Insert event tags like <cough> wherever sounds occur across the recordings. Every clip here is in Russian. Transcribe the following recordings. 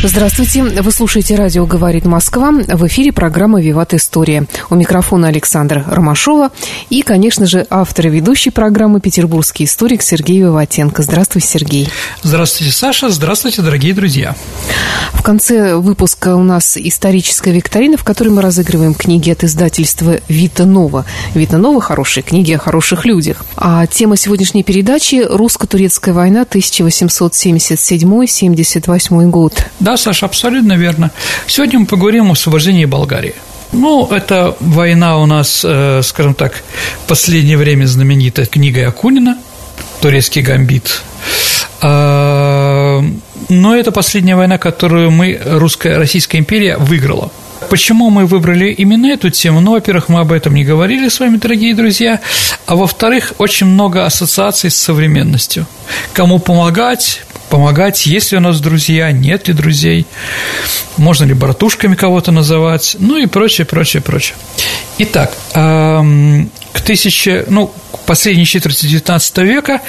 Здравствуйте, вы слушаете «Радио говорит Москва». В эфире программа «Виват История». У микрофона Александр Ромашова и, конечно же, автор и ведущий программы «Петербургский историк» Сергей Виватенко. Здравствуйте, Сергей. Здравствуйте, Саша. Здравствуйте, дорогие друзья. В конце выпуска у нас историческая викторина, в которой мы разыгрываем книги от издательства «Вита Нова». «Вита Нова» – хорошие книги о хороших людях. А тема сегодняшней передачи – русско-турецкая война 1877-78 год. Да, Саша, абсолютно верно. Сегодня мы поговорим о освобождении Болгарии. Ну, это война у нас, э, скажем так, в последнее время знаменита книгой Акунина «Турецкий гамбит». А, но это последняя война, которую мы, русская, Российская империя, выиграла. Почему мы выбрали именно эту тему? Ну, во-первых, мы об этом не говорили с вами, дорогие друзья, а во-вторых, очень много ассоциаций с современностью. Кому помогать, помогать, есть ли у нас друзья, нет ли друзей, можно ли братушками кого-то называть, ну и прочее, прочее, прочее. Итак, к тысяче, ну, к последней четверти XIX века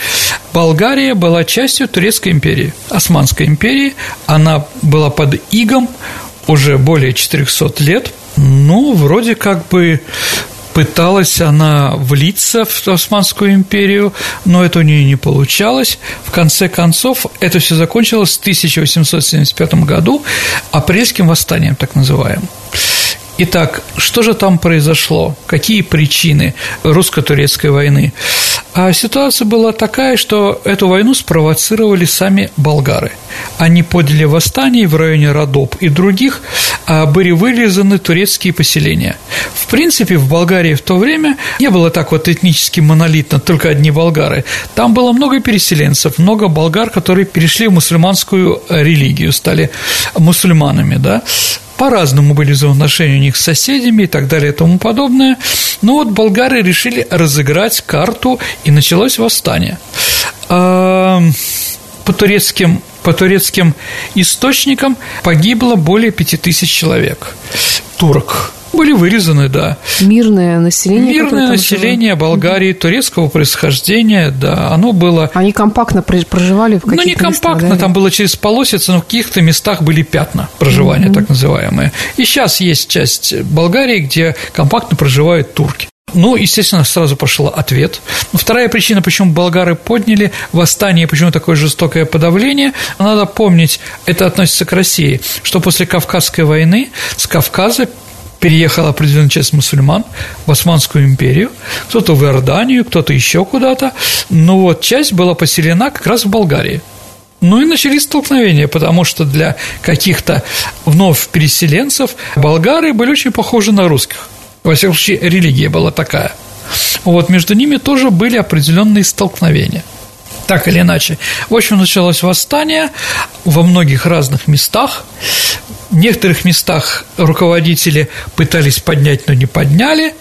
Болгария была частью Турецкой империи, Османской империи, она была под игом уже более 400 лет, ну, вроде как бы Пыталась она влиться в Османскую империю, но это у нее не получалось. В конце концов, это все закончилось в 1875 году апрельским восстанием, так называемым. Итак, что же там произошло? Какие причины русско-турецкой войны? А ситуация была такая, что эту войну спровоцировали сами болгары. Они подняли восстание в районе Родоп и других, а были вырезаны турецкие поселения. В принципе, в Болгарии в то время не было так вот этнически монолитно, только одни болгары. Там было много переселенцев, много болгар, которые перешли в мусульманскую религию, стали мусульманами, да по-разному были взаимоотношения у них с соседями и так далее и тому подобное. Но вот болгары решили разыграть карту, и началось восстание. А, по турецким по турецким источникам погибло более пяти тысяч человек турок были вырезаны, да. Мирное население? Мирное население жило? Болгарии турецкого происхождения, да, оно было... Они компактно проживали в каких-то Ну, не компактно, местах, да? там было через полосицы, но в каких-то местах были пятна проживания, mm-hmm. так называемые. И сейчас есть часть Болгарии, где компактно проживают турки. Ну, естественно, сразу пошел ответ. Но вторая причина, почему болгары подняли восстание, почему такое жестокое подавление, надо помнить, это относится к России, что после Кавказской войны с Кавказа переехала определенная часть мусульман в Османскую империю, кто-то в Иорданию, кто-то еще куда-то, но вот часть была поселена как раз в Болгарии. Ну и начались столкновения, потому что для каких-то вновь переселенцев болгары были очень похожи на русских. Во всяком случае, религия была такая. Вот между ними тоже были определенные столкновения – так или иначе. В общем, началось восстание во многих разных местах. В некоторых местах руководители пытались поднять, но не подняли,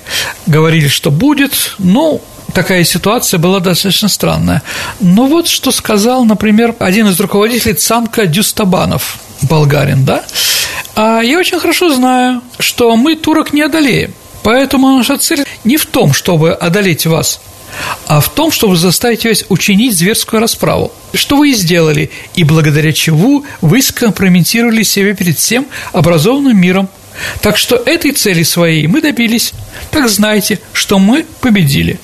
говорили, что будет, ну, такая ситуация была достаточно странная. Но вот что сказал, например, один из руководителей Цанка Дюстабанов, болгарин, да? А я очень хорошо знаю, что мы турок не одолеем. Поэтому наша цель не в том, чтобы одолеть вас, а в том, чтобы заставить вас учинить зверскую расправу, что вы и сделали, и благодаря чему вы скомпрометировали себя перед всем образованным миром. Так что этой цели своей мы добились. Так знайте, что мы победили.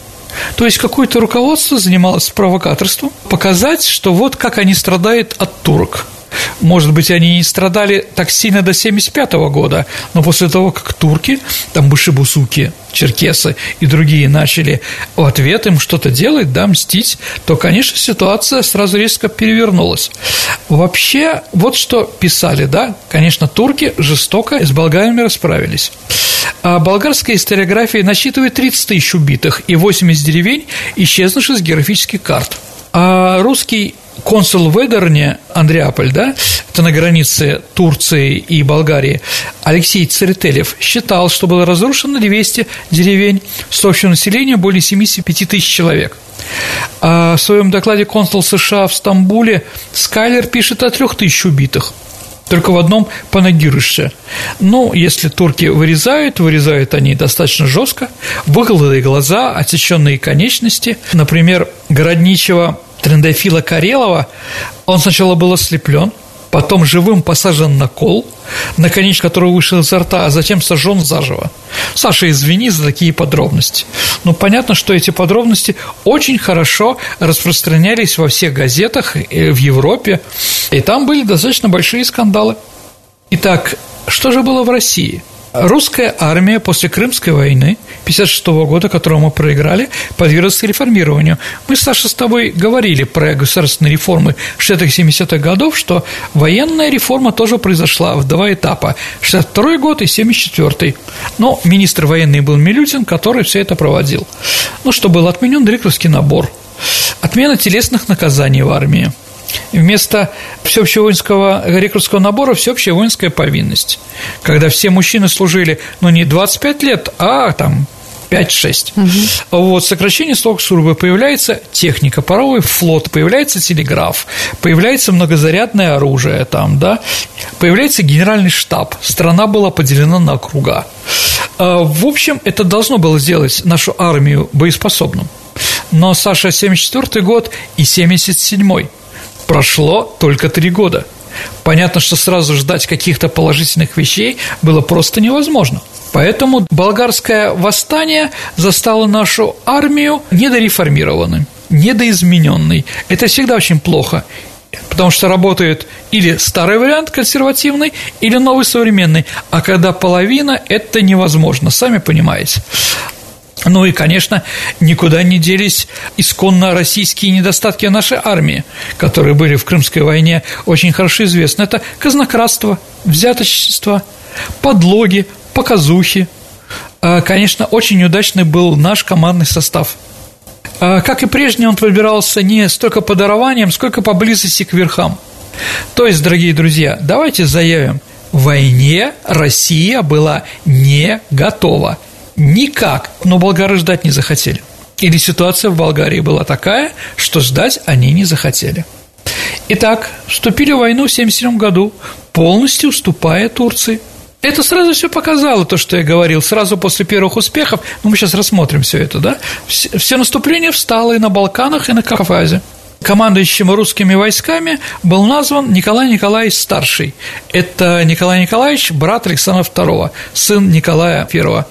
То есть какое-то руководство занималось провокаторством, показать, что вот как они страдают от турок – может быть, они не страдали так сильно до 1975 года, но после того, как турки, там бушебусуки, черкесы и другие начали в ответ им что-то делать, да, мстить, то, конечно, ситуация сразу резко перевернулась. Вообще, вот что писали, да, конечно, турки жестоко с болгарами расправились. А болгарская историография насчитывает 30 тысяч убитых и 80 деревень, исчезнувших с географических карт. А русский консул в Эдерне, Андреаполь, да, это на границе Турции и Болгарии, Алексей Церетелев считал, что было разрушено 200 деревень с общим населением более 75 тысяч человек. А в своем докладе консул США в Стамбуле Скайлер пишет о трех тысяч убитых – только в одном понагируешься. Ну, если турки вырезают, вырезают они достаточно жестко, выколотые глаза, отсеченные конечности. Например, городничего Трендофила Карелова, он сначала был ослеплен, потом живым посажен на кол, наконец которого вышел изо рта, а затем сожжен заживо. Саша, извини за такие подробности. Но ну, понятно, что эти подробности очень хорошо распространялись во всех газетах э, в Европе, и там были достаточно большие скандалы. Итак, что же было в России – Русская армия после Крымской войны 1956 года, которую мы проиграли, подверглась реформированию. Мы, Саша, с тобой говорили про государственные реформы 60-70-х годов, что военная реформа тоже произошла в два этапа – 62 год и 74 Но министр военный был Милютин, который все это проводил. Ну, что был отменен директорский набор, отмена телесных наказаний в армии – Вместо всеобщего воинского рекрутского набора всеобщая воинская повинность, когда все мужчины служили, ну, не 25 лет, а там 5-6. Угу. Вот, сокращение срока службы, появляется техника, паровой флот, появляется телеграф, появляется многозарядное оружие там, да, появляется генеральный штаб, страна была поделена на округа. А, в общем, это должно было сделать нашу армию боеспособным. Но, Саша, 74 год и 77 -й. Прошло только три года. Понятно, что сразу ждать каких-то положительных вещей было просто невозможно. Поэтому болгарское восстание застало нашу армию недореформированной, недоизмененной. Это всегда очень плохо, потому что работает или старый вариант консервативный, или новый современный. А когда половина, это невозможно, сами понимаете. Ну и, конечно, никуда не делись исконно российские недостатки нашей армии, которые были в Крымской войне очень хорошо известны. Это казнократство, взяточество, подлоги, показухи. А, конечно, очень неудачный был наш командный состав. А, как и прежде, он выбирался не столько по дарованиям, сколько по близости к верхам. То есть, дорогие друзья, давайте заявим, в войне Россия была не готова – Никак, но болгары ждать не захотели. Или ситуация в Болгарии была такая, что ждать они не захотели. Итак, вступили в войну в 1977 году, полностью уступая Турции. Это сразу все показало, то, что я говорил, сразу после первых успехов, ну, мы сейчас рассмотрим все это, да, все наступление встало и на Балканах, и на Кавказе. Командующим русскими войсками был назван Николай Николаевич Старший. Это Николай Николаевич, брат Александра II, сын Николая I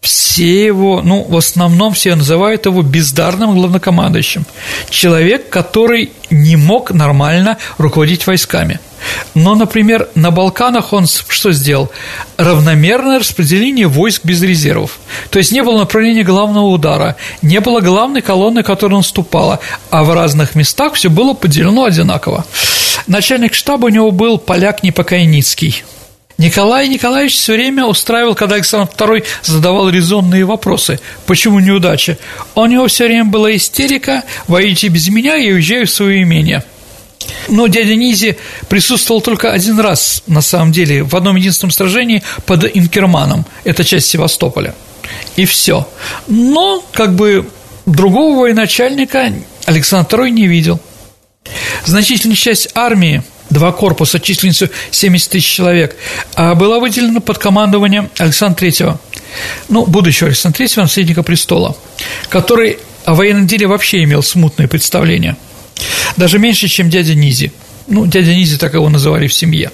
все его, ну, в основном все называют его бездарным главнокомандующим. Человек, который не мог нормально руководить войсками. Но, например, на Балканах он что сделал? Равномерное распределение войск без резервов. То есть не было направления главного удара, не было главной колонны, которая наступала, а в разных местах все было поделено одинаково. Начальник штаба у него был поляк Непокойницкий – Николай Николаевич все время устраивал, когда Александр II задавал резонные вопросы. Почему неудача? У него все время была истерика, воюйте без меня, я уезжаю в свое имение. Но дядя Низи присутствовал только один раз, на самом деле, в одном единственном сражении под Инкерманом, это часть Севастополя. И все. Но, как бы, другого военачальника Александр II не видел. Значительная часть армии – два корпуса численностью 70 тысяч человек, а была выделена под командованием Александра III, ну, будущего Александра III, наследника престола, который о военном деле вообще имел смутное представление, даже меньше, чем дядя Низи. Ну, дядя Низи так его называли в семье.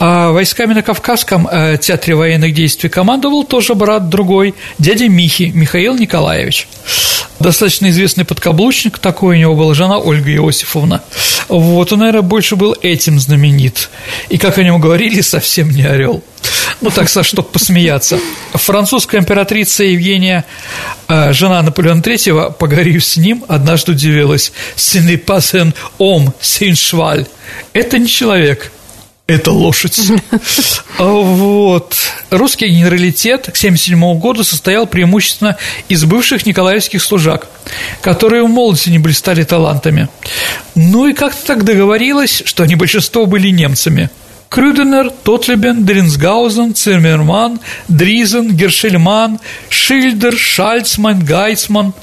А войсками на Кавказском э, театре военных действий командовал тоже брат другой, дядя Михи, Михаил Николаевич. Достаточно известный подкаблучник такой, у него была жена Ольга Иосифовна. Вот, он, наверное, больше был этим знаменит. И, как о нем говорили, совсем не орел. Ну, так, чтобы посмеяться. Французская императрица Евгения, э, жена Наполеона III, поговорив с ним, однажды удивилась. «Сине пасен ом, син шваль». Это не человек, это лошадь. <laughs> А вот. Русский генералитет к 1977 году состоял преимущественно из бывших николаевских служак, которые в молодости не блистали талантами. Ну и как-то так договорилось, что они большинство были немцами. Крюденер, Тотлебен, Дринсгаузен, Циммерман, Дризен, Гершельман, Шильдер, Шальцман, Гайцман.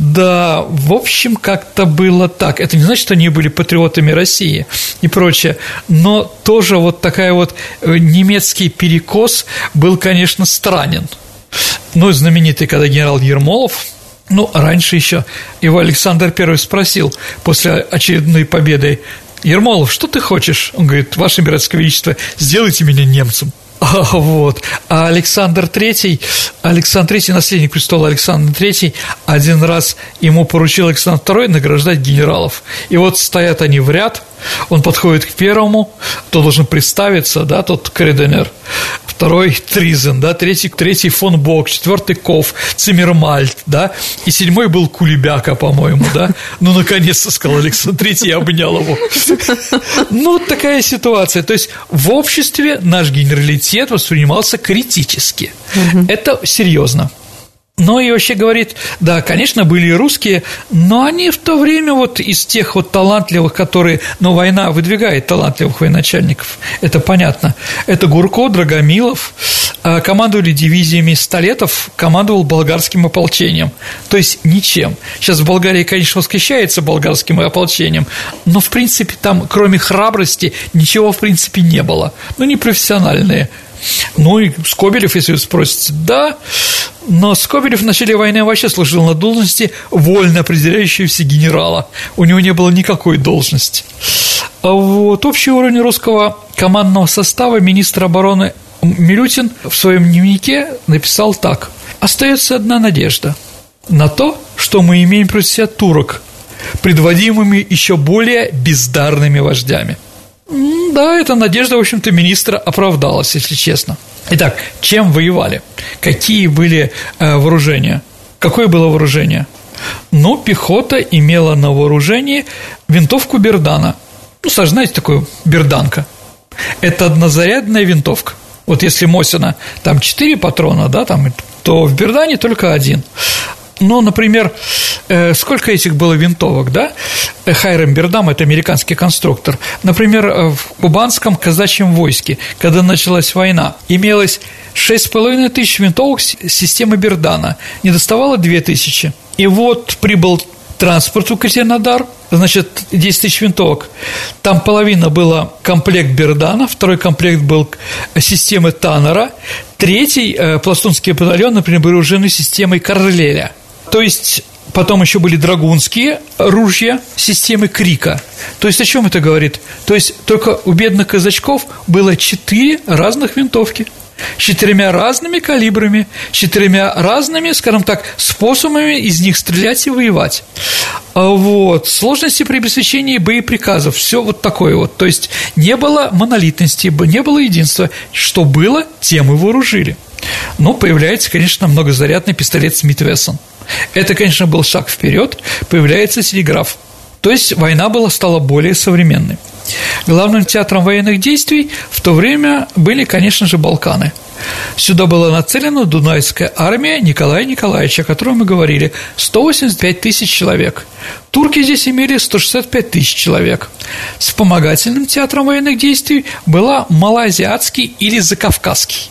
Да, в общем, как-то было так. Это не значит, что они были патриотами России и прочее, но тоже вот такая вот э, немецкий перекос был, конечно, странен. Ну, знаменитый, когда генерал Ермолов ну, раньше еще его Александр I спросил после очередной победы, Ермолов, что ты хочешь? Он говорит, Ваше Императорское Величество, сделайте меня немцем. <laughs> Вот. А Александр III, Александр III, наследник престола Александр III, один раз ему поручил Александр II награждать генералов. И вот стоят они в ряд, он подходит к первому, то должен представиться, да, тот Креденер, второй Тризен, да, третий, третий фон Бок, четвертый Ков, Циммермальт, да, и седьмой был Кулебяка, по-моему, да, <laughs> ну, наконец-то, сказал Александр Третий, обнял его. <laughs> Ну, такая ситуация, то есть в обществе наш генералитет воспринимался критически, это серьезно. Но и вообще говорит, да, конечно, были и русские, но они в то время вот из тех вот талантливых, которые, ну, война выдвигает талантливых военачальников, это понятно. Это Гурко, Драгомилов, командовали дивизиями Столетов, командовал болгарским ополчением, то есть ничем. Сейчас в Болгарии, конечно, восхищается болгарским ополчением, но, в принципе, там, кроме храбрости, ничего, в принципе, не было. Ну, не профессиональные – ну и Скобелев, если вы спросите, да, но Скобелев в начале войны вообще служил на должности вольно определяющегося генерала. У него не было никакой должности. А вот общий уровень русского командного состава министр обороны Милютин в своем дневнике написал так. «Остается одна надежда на то, что мы имеем против себя турок, предводимыми еще более бездарными вождями». Да, эта надежда, в общем-то, министра оправдалась, если честно. Итак, чем воевали? Какие были э, вооружения? Какое было вооружение? Ну, пехота имела на вооружении винтовку Бердана. Ну, знаете такую берданка? Это однозарядная винтовка. Вот если Мосина там 4 патрона, да, там, то в Бердане только один. Ну, например, э, сколько этих было винтовок, да? Хайрем Бердам – это американский конструктор. Например, э, в кубанском казачьем войске, когда началась война, имелось 6,5 тысяч винтовок системы Бердана, не доставало 2 тысячи. И вот прибыл транспорт в Екатеринодар, значит, 10 тысяч винтовок. Там половина была комплект Бердана, второй комплект был системы Таннера, третий э, пластунский батальон, например, был вооруженный системой Карлеля – то есть Потом еще были драгунские ружья системы Крика. То есть о чем это говорит? То есть только у бедных казачков было четыре разных винтовки четырьмя разными калибрами, четырьмя разными, скажем так, способами из них стрелять и воевать. А вот. Сложности при обеспечении боеприказов, все вот такое вот. То есть не было монолитности, не было единства. Что было, тем и вооружили. Ну, появляется, конечно, многозарядный пистолет Смит Вессон – это, конечно, был шаг вперед, появляется телеграф. То есть война была, стала более современной. Главным театром военных действий в то время были, конечно же, Балканы. Сюда была нацелена Дунайская армия Николая Николаевича, о котором мы говорили, 185 тысяч человек. Турки здесь имели 165 тысяч человек. Вспомогательным театром военных действий была Малоазиатский или Закавказский.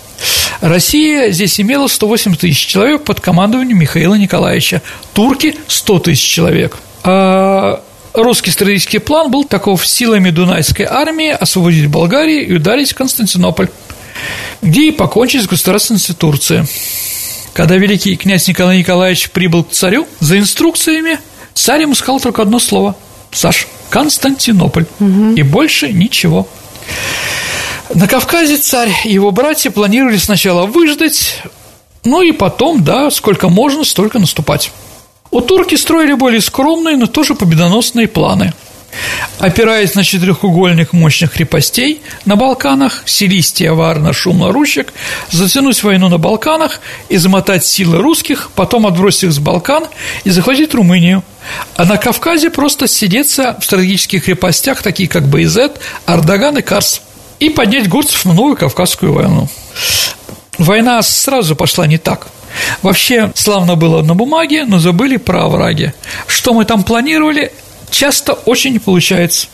Россия здесь имела 108 тысяч человек под командованием Михаила Николаевича, турки – 100 тысяч человек. А русский стратегический план был таков силами Дунайской армии освободить Болгарию и ударить Константинополь, где и покончить с государственностью Турции. Когда великий князь Николай Николаевич прибыл к царю за инструкциями, царь ему сказал только одно слово – Саш, Константинополь, угу. и больше ничего. На Кавказе царь и его братья планировали сначала выждать, ну и потом, да, сколько можно, столько наступать. У турки строили более скромные, но тоже победоносные планы. Опираясь на четырехугольник мощных крепостей на Балканах, Силистия, Варна, Шумна, Рущик, затянуть войну на Балканах и замотать силы русских, потом отбросить их с Балкан и захватить Румынию. А на Кавказе просто сидеться в стратегических крепостях, такие как Байзет, Ардаган и Карс – и поднять горцев на новую Кавказскую войну. Война сразу пошла не так. Вообще, славно было на бумаге, но забыли про овраги. Что мы там планировали, часто очень не получается.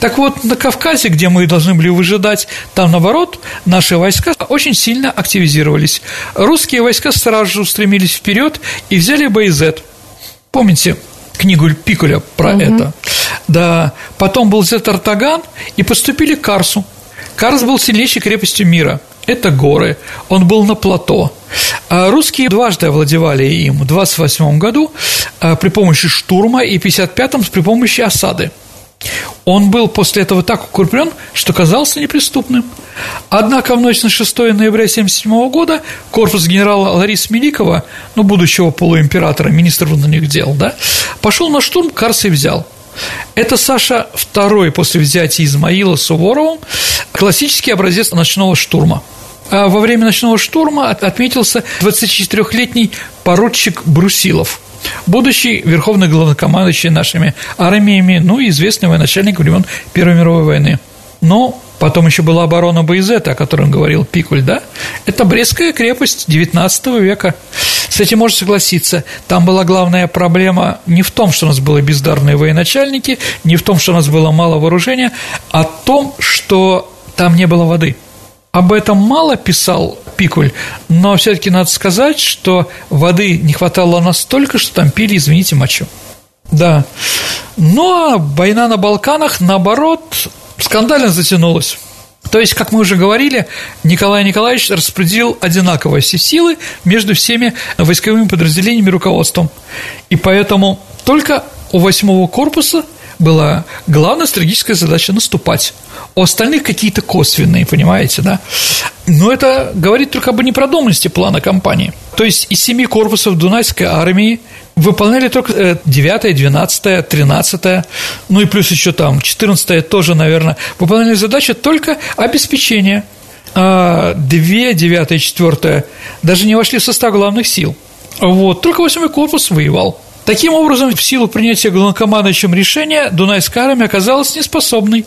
Так вот, на Кавказе, где мы должны были выжидать, там, наоборот, наши войска очень сильно активизировались. Русские войска сразу же устремились вперед и взяли Байзет. Помните книгу Пикуля про угу. это? Да. Потом был взят Артаган и поступили к Карсу. Карс был сильнейшей крепостью мира. Это горы. Он был на плато. А русские дважды овладевали им в 28 году а, при помощи штурма и в 55-м при помощи осады. Он был после этого так укреплен, что казался неприступным. Однако в ночь на 6 ноября 1977 года корпус генерала Лариса Меликова, ну, будущего полуимператора, министра внутренних дел, да, пошел на штурм, Карс и взял. Это Саша второй после взятия Измаила Суворовым классический образец ночного штурма. А во время ночного штурма отметился 24-летний поручик Брусилов – будущий верховный главнокомандующий нашими армиями, ну и известный военачальник времен Первой мировой войны. Но потом еще была оборона Боязета, о котором говорил Пикуль, да? Это Брестская крепость XIX века. С этим можно согласиться. Там была главная проблема не в том, что у нас были бездарные военачальники, не в том, что у нас было мало вооружения, а в том, что там не было воды – об этом мало писал Пикуль, но все-таки надо сказать, что воды не хватало настолько, что там пили, извините, мочу. Да. Ну а война на Балканах, наоборот, скандально затянулась. То есть, как мы уже говорили, Николай Николаевич распределил одинаково все силы между всеми войсковыми подразделениями руководством. И поэтому только у восьмого корпуса была главная стратегическая задача – наступать. У остальных какие-то косвенные, понимаете, да? Но это говорит только об непродуманности плана кампании. То есть из семи корпусов Дунайской армии выполняли только 9, 12, 13, ну и плюс еще там 14 тоже, наверное, выполняли задачи только обеспечения. А две, 9 и 4 даже не вошли в состав главных сил. Вот, только 8 корпус воевал. Таким образом, в силу принятия главнокомандующим решения Дунайская армия оказалась неспособной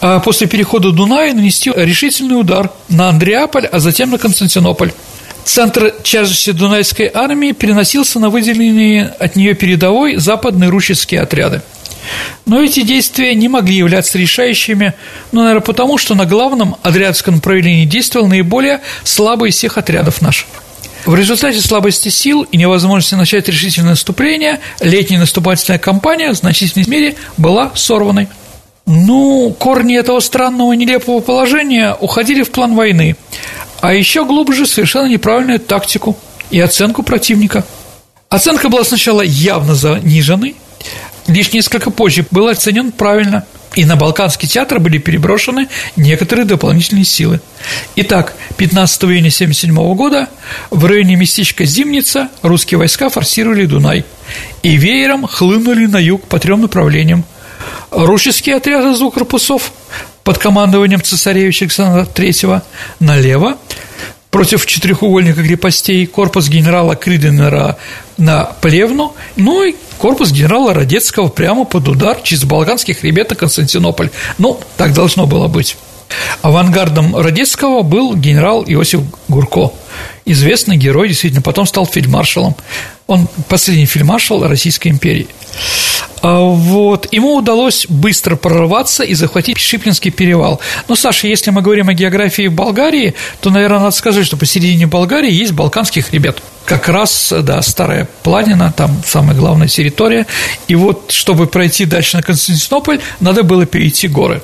а после перехода Дуная нанести решительный удар на Андреаполь, а затем на Константинополь. Центр тяжести Дунайской армии переносился на выделенные от нее передовой западные руческие отряды. Но эти действия не могли являться решающими, ну, наверное, потому что на главном Адриатском направлении действовал наиболее слабый из всех отрядов наших. В результате слабости сил и невозможности начать решительное наступление, летняя наступательная кампания в значительной мере была сорванной. Ну, корни этого странного нелепого положения уходили в план войны, а еще глубже совершенно неправильную тактику и оценку противника. Оценка была сначала явно заниженной, лишь несколько позже был оценен правильно, и на Балканский театр были переброшены некоторые дополнительные силы. Итак, 15 июня 1977 года в районе местечка Зимница русские войска форсировали Дунай и веером хлынули на юг по трем направлениям – Русские отряды из двух корпусов под командованием цесаревича Александра III налево, против четырехугольника крепостей корпус генерала Криденера на Плевну, ну и корпус генерала Радецкого прямо под удар через Балканский хребет на Константинополь. Ну, так должно было быть. Авангардом Радецкого был генерал Иосиф Гурко, известный герой, действительно, потом стал фельдмаршалом. Он последний фельдмаршал Российской империи. А вот. Ему удалось быстро прорваться и захватить Шиплинский перевал. Но, Саша, если мы говорим о географии Болгарии, то, наверное, надо сказать, что посередине Болгарии есть Балканский хребет. Как раз, да, старая планина, там самая главная территория. И вот, чтобы пройти дальше на Константинополь, надо было перейти горы.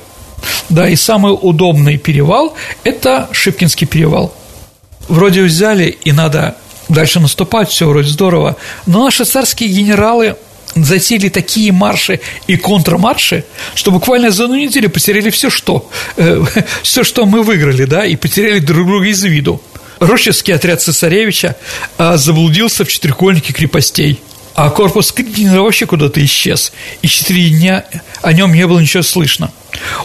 Да, и самый удобный перевал – это Шипкинский перевал. Вроде взяли, и надо дальше наступать, все вроде здорово, но наши царские генералы затеяли такие марши и контрмарши, что буквально за одну неделю потеряли все, что, э, <laughs> все, что мы выиграли, да, и потеряли друг друга из виду. Рощевский отряд цесаревича э, заблудился в четырехугольнике крепостей, а корпус Крикинера вообще куда-то исчез, и четыре дня о нем не было ничего слышно.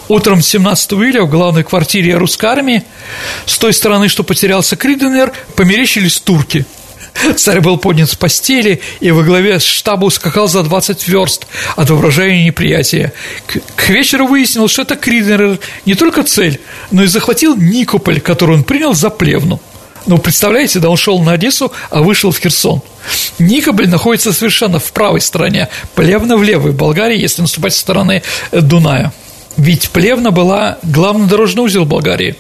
Утром 17 июля в главной квартире русской армии с той стороны, что потерялся Криденер, померещились турки – Царь был поднят с постели и во главе штаба ускакал за 20 верст от воображения неприятия. К, к вечеру выяснилось, что это Криднер не только цель, но и захватил Никополь, который он принял за плевну. Ну, представляете, да, он шел на Одессу, а вышел в Херсон. Никополь находится совершенно в правой стороне, Плевна в левой Болгарии, если наступать со стороны э, Дуная. Ведь Плевна была главный дорожный узел Болгарии.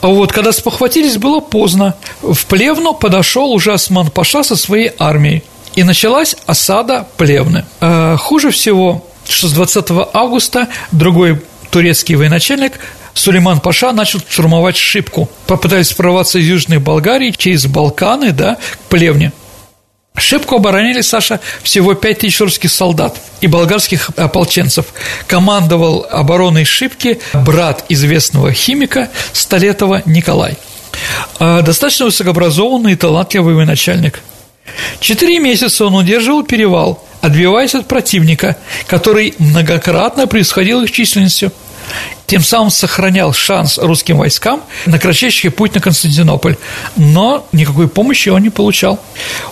А вот когда спохватились, было поздно. В Плевну подошел уже Осман Паша со своей армией. И началась осада Плевны. А хуже всего, что с 20 августа другой турецкий военачальник Сулейман Паша начал штурмовать Шипку. Попытались прорваться из Южной Болгарии через Балканы, да, к Плевне. Шипку оборонили, Саша, всего 5 тысяч русских солдат и болгарских ополченцев. Командовал обороной Шипки брат известного химика Столетова Николай. А, достаточно высокообразованный и талантливый военачальник. Четыре месяца он удерживал перевал, отбиваясь от противника, который многократно превосходил их численностью – тем самым сохранял шанс русским войскам на кратчайший путь на Константинополь, но никакой помощи он не получал.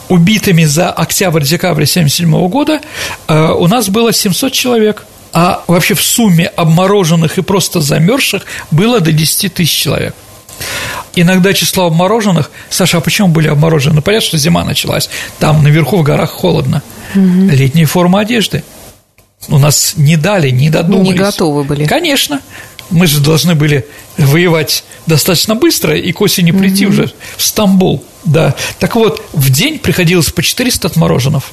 Убитыми за октябрь-декабрь 1977 года э, у нас было 700 человек, а вообще в сумме обмороженных и просто замерзших было до 10 тысяч человек. Иногда число обмороженных... Саша, а почему были обморожены? Ну, понятно, что зима началась. Там наверху в горах холодно. Угу. Летняя форма одежды – у нас не дали, не додумались. Не готовы были. Конечно. Мы же должны были воевать достаточно быстро и к осени прийти угу. уже в Стамбул. Да. Так вот, в день приходилось по 400 отмороженов.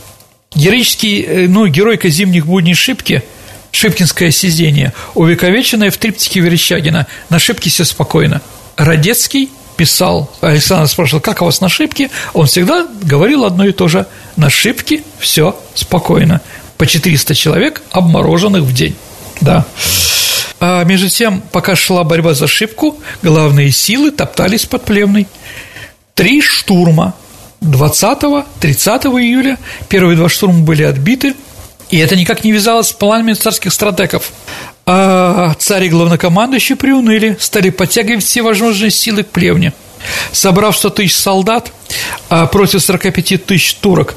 Героический, э, ну, геройка зимних будней Шипки, Шипкинское сидение, увековеченное в триптике Верещагина «На Шипке все спокойно». Радецкий писал, Александр спрашивал, как у вас на Шипке? Он всегда говорил одно и то же – на Шипке все спокойно по 400 человек, обмороженных в день. Да. А между тем, пока шла борьба за ошибку, главные силы топтались под Плевной. Три штурма 20-30 июля. Первые два штурма были отбиты, и это никак не вязалось с планами царских стратегов. А царь и главнокомандующий приуныли, стали подтягивать все возможные силы к плевне. Собрав 100 тысяч солдат а против 45 тысяч турок,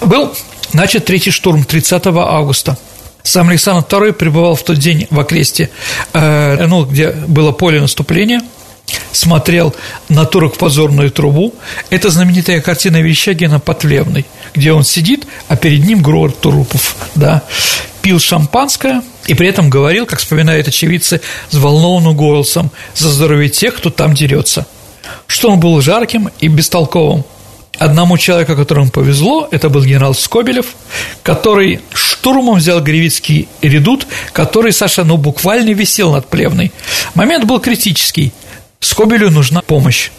был Начат третий штурм 30 августа. Сам Александр II пребывал в тот день в окресте, э, ну, где было поле наступления, смотрел на турок в позорную трубу. Это знаменитая картина Верещагина «Потлевный», где он сидит, а перед ним город трупов, да, пил шампанское и при этом говорил, как вспоминают очевидцы, взволнованным голосом за здоровье тех, кто там дерется. Что он был жарким и бестолковым – Одному человеку, которому повезло, это был генерал Скобелев, который штурмом взял Гривицкий редут, который, Саша, ну, буквально висел над Плевной. Момент был критический. Скобелю нужна помощь.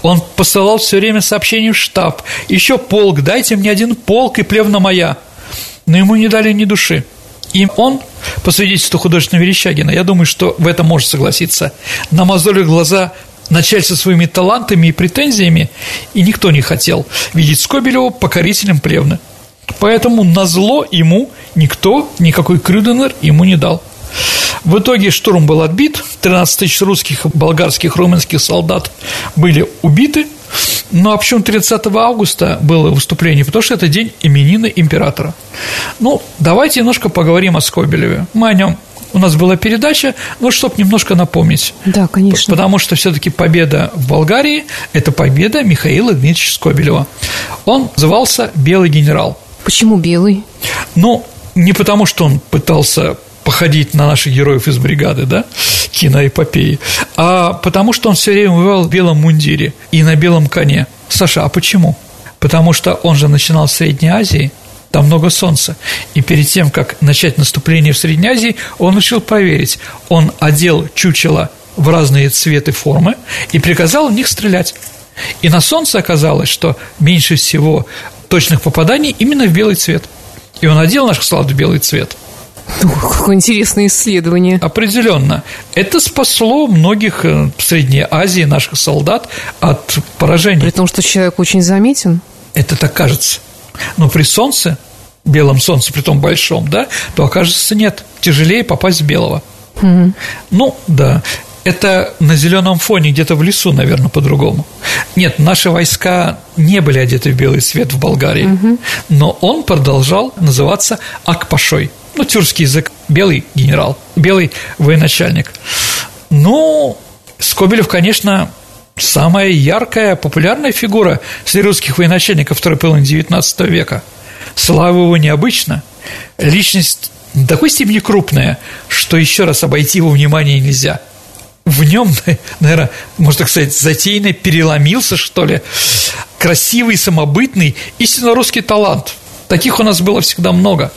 Он посылал все время сообщения в штаб. Еще полк, дайте мне один полк, и плевна моя. Но ему не дали ни души. И он, по свидетельству художественного Верещагина, я думаю, что в этом может согласиться, намазолил глаза начальство своими талантами и претензиями, и никто не хотел видеть Скобелева покорителем плевны. Поэтому на зло ему никто, никакой Крюденер ему не дал. В итоге штурм был отбит, 13 тысяч русских, болгарских, румынских солдат были убиты. Ну а почему 30 августа было выступление? Потому что это день именины императора. Ну, давайте немножко поговорим о Скобелеве. Мы о нем у нас была передача, ну, чтобы немножко напомнить. Да, конечно. Потому что все-таки победа в Болгарии – это победа Михаила Дмитриевича Скобелева. Он назывался «Белый генерал». Почему белый? Ну, не потому, что он пытался походить на наших героев из бригады, да, киноэпопеи, а потому что он все время воевал в белом мундире и на белом коне. Саша, а почему? Потому что он же начинал в Средней Азии, там много солнца. И перед тем, как начать наступление в Средней Азии, он решил проверить. Он одел чучело в разные цветы формы и приказал в них стрелять. И на солнце оказалось, что меньше всего точных попаданий именно в белый цвет. И он одел наших солдат в белый цвет. какое интересное исследование. Определенно. Это спасло многих э, в Средней Азии наших солдат от поражений. При том, что человек очень заметен. Это так кажется. Но при солнце, белом солнце, при том большом, да, то окажется нет, тяжелее попасть в белого. Угу. Ну, да, это на зеленом фоне, где-то в лесу, наверное, по-другому. Нет, наши войска не были одеты в белый цвет в Болгарии, угу. но он продолжал называться Акпашой. Ну, тюркский язык, белый генерал, белый военачальник. Ну, Скобелев, конечно, самая яркая, популярная фигура среди русских военачальников второй половины XIX века. Слава его необычно. Личность до такой степени крупная, что еще раз обойти его внимание нельзя. В нем, <laughs> наверное, можно так сказать, затейно переломился, что ли, красивый, самобытный, истинно русский талант. Таких у нас было всегда много.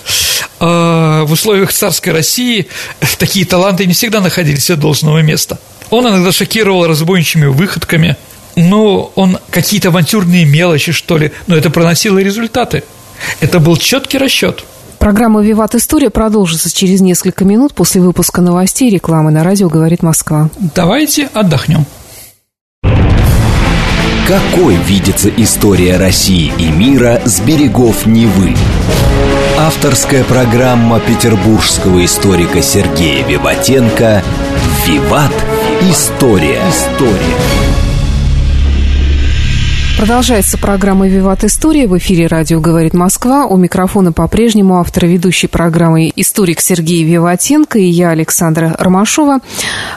А, в условиях царской России <laughs> такие таланты не всегда находились от должного места. Он иногда шокировал разбойничьими выходками, но он какие-то авантюрные мелочи, что ли, но это проносило результаты. Это был четкий расчет. Программа «Виват История» продолжится через несколько минут после выпуска новостей и рекламы на радио «Говорит Москва». Давайте отдохнем. Какой видится история России и мира с берегов Невы? Авторская программа петербургского историка Сергея Виватенко «Виват. История». История. Продолжается программа «Виват История». В эфире радио «Говорит Москва». У микрофона по-прежнему автор ведущей программы историк Сергей Виватенко и я, Александра Ромашова.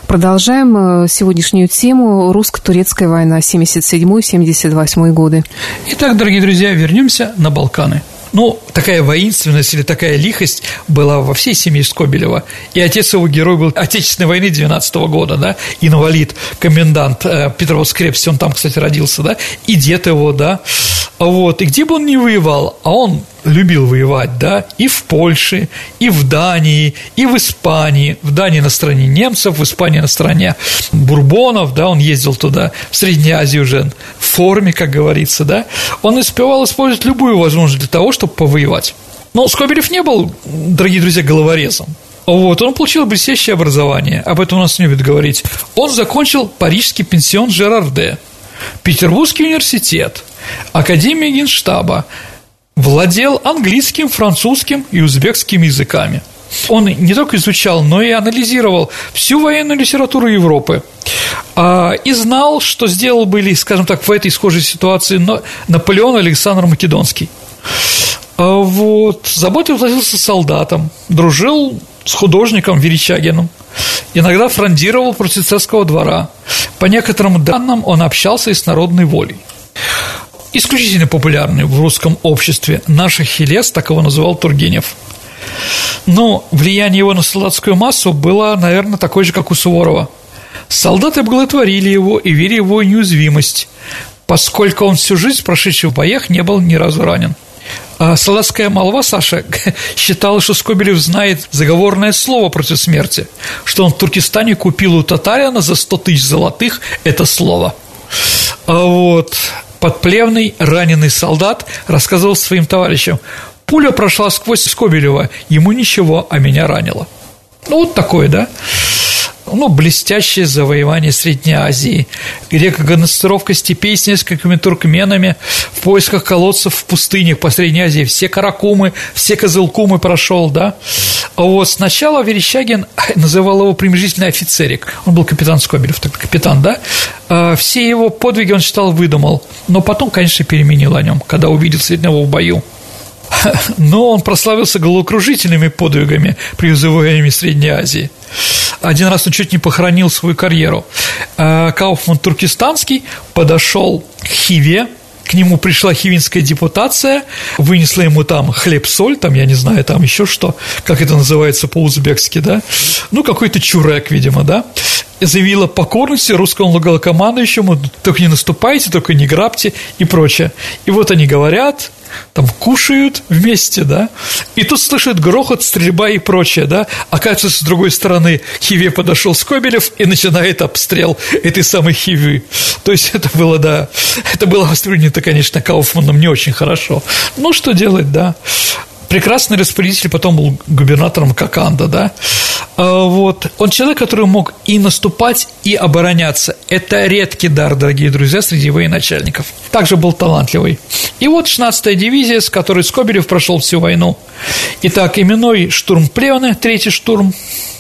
Продолжаем э, сегодняшнюю тему «Русско-турецкая война 77-78 годы». Итак, дорогие друзья, вернемся на Балканы – ну, такая воинственность или такая лихость была во всей семье Скобелева. И отец его герой был Отечественной войны 12 -го года, да, инвалид, комендант э, Петровской крепости, он там, кстати, родился, да, и дед его, да, вот, и где бы он ни воевал, а он любил воевать, да, и в Польше, и в Дании, и в Испании. В Дании на стороне немцев, в Испании на стороне бурбонов, да, он ездил туда, в Средней Азии уже в форме, как говорится, да. Он успевал использовать любую возможность для того, чтобы повоевать. Но Скобелев не был, дорогие друзья, головорезом. Вот, он получил блестящее образование, об этом у нас не любят говорить. Он закончил парижский пенсион Жерарде, Петербургский университет, Академия Генштаба, владел английским, французским и узбекским языками. Он не только изучал, но и анализировал всю военную литературу Европы а, и знал, что сделал бы, скажем так, в этой схожей ситуации Наполеон Александр Македонский. А вот, заботливо относился к солдатам, дружил с художником Верещагиным, иногда фрондировал против царского двора. По некоторым данным, он общался и с народной волей исключительно популярный в русском обществе. Наш Ахиллес, так его называл Тургенев. Но влияние его на солдатскую массу было, наверное, такое же, как у Суворова. Солдаты благотворили его и верили в его неуязвимость, поскольку он всю жизнь, прошедший в боях, не был ни разу ранен. А солдатская молва Саша <laughs> считала, что Скобелев знает заговорное слово против смерти, что он в Туркестане купил у татарина за 100 тысяч золотых это слово. А вот подплевный раненый солдат рассказывал своим товарищам, пуля прошла сквозь Скобелева, ему ничего, а меня ранило. Ну, вот такое, да? Ну, блестящее завоевание Средней Азии, греко-гоносцировка степей с несколькими туркменами в поисках колодцев в пустынях по Средней Азии, все каракумы, все козылкумы прошел, да. А вот сначала Верещагин называл его приближительный офицерик, он был капитан Скобелев, так капитан, да, а все его подвиги он считал выдумал, но потом, конечно, переменил о нем, когда увидел Среднего в бою. <laughs> Но он прославился головокружительными подвигами при завоевании Средней Азии. Один раз чуть не похоронил свою карьеру. А Кауфман Туркестанский подошел к Хиве, к нему пришла хивинская депутация, вынесла ему там хлеб-соль, там, я не знаю, там еще что, как это называется по-узбекски, да, ну, какой-то чурек, видимо, да, заявила покорности русскому главкомандующему, только не наступайте, только не грабьте и прочее. И вот они говорят, там кушают вместе, да, и тут слышат грохот, стрельба и прочее, да, оказывается, с другой стороны Хиве подошел Скобелев и начинает обстрел этой самой Хивы. То есть это было, да, это было воспринято, конечно, Кауфманом не очень хорошо. Ну, что делать, да прекрасный распорядитель, потом был губернатором Коканда, да, а, вот. Он человек, который мог и наступать, и обороняться. Это редкий дар, дорогие друзья, среди военачальников. Также был талантливый. И вот 16-я дивизия, с которой Скобелев прошел всю войну. Итак, именной штурм Плевны, третий штурм,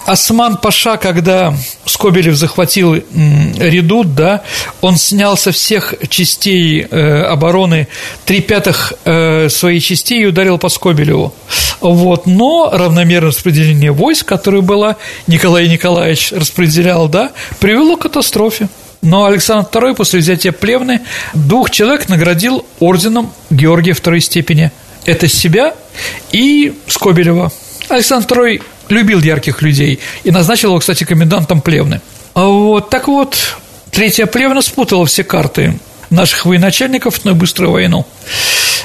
Осман Паша, когда Скобелев захватил Редут, да, он снял со всех частей э, обороны три пятых э, своей частей и ударил по Скобелеву. Вот, но равномерное распределение войск, которое было Николай Николаевич распределял, да, привело к катастрофе. Но Александр II после взятия Плевны двух человек наградил орденом Георгия второй степени. Это себя и Скобелева. Александр II любил ярких людей и назначил его, кстати, комендантом Плевны. А вот, так вот, Третья Плевна спутала все карты наших военачальников на быструю войну.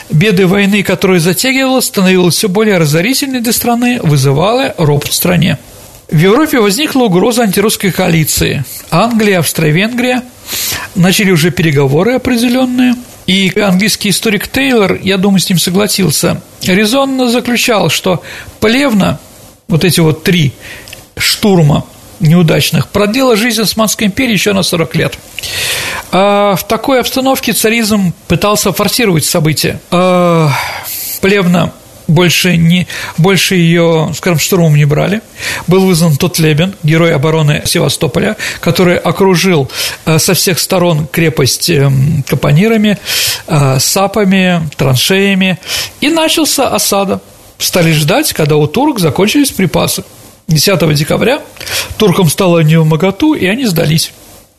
Беды войны, которую затягивала, становилась все более разорительной для страны, вызывала ропот в стране. В Европе возникла угроза антирусской коалиции. Англия, Австро-Венгрия начали уже переговоры определенные. И английский историк Тейлор, я думаю, с ним согласился, резонно заключал, что Плевна, вот эти вот три штурма неудачных, продлила жизнь Османской империи еще на 40 лет. А в такой обстановке царизм пытался форсировать события. А Плевна больше, не, больше ее, скажем, штурмом не брали. Был вызван тот Лебен, герой обороны Севастополя, который окружил э, со всех сторон крепость эм, капонирами, э, сапами, траншеями, и начался осада. Стали ждать, когда у турок закончились припасы. 10 декабря туркам стало не в моготу, и они сдались.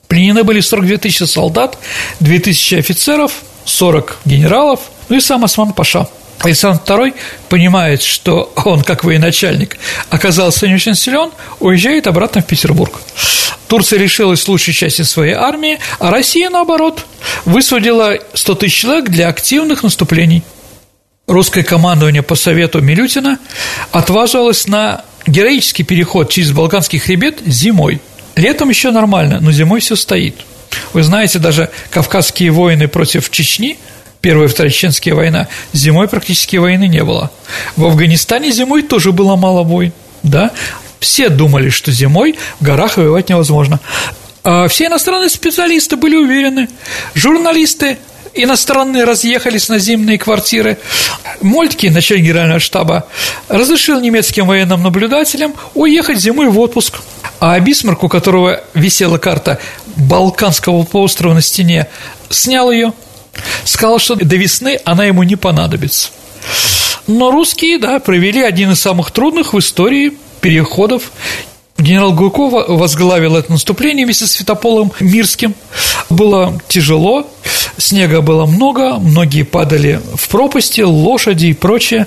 Пленены были 42 тысячи солдат, 2 тысячи офицеров, 40 генералов, ну и сам Осман Паша – Александр II понимает, что он, как военачальник, оказался не очень силен, уезжает обратно в Петербург. Турция лишилась лучшей части своей армии, а Россия, наоборот, высадила 100 тысяч человек для активных наступлений. Русское командование по совету Милютина отваживалось на героический переход через Балканский хребет зимой. Летом еще нормально, но зимой все стоит. Вы знаете, даже кавказские войны против Чечни – Первая и Вторая Чеченская война, зимой практически войны не было. В Афганистане зимой тоже было мало войн, да? Все думали, что зимой в горах воевать невозможно. А все иностранные специалисты были уверены. Журналисты иностранные разъехались на зимние квартиры. Мольтке, начальник генерального штаба, разрешил немецким военным наблюдателям уехать зимой в отпуск. А Бисмарк, у которого висела карта Балканского полуострова на стене, снял ее – Сказал, что до весны она ему не понадобится. Но русские, да, провели один из самых трудных в истории переходов. Генерал Гуйков возглавил это наступление вместе с Святополом Мирским. Было тяжело, снега было много, многие падали в пропасти, лошади и прочее.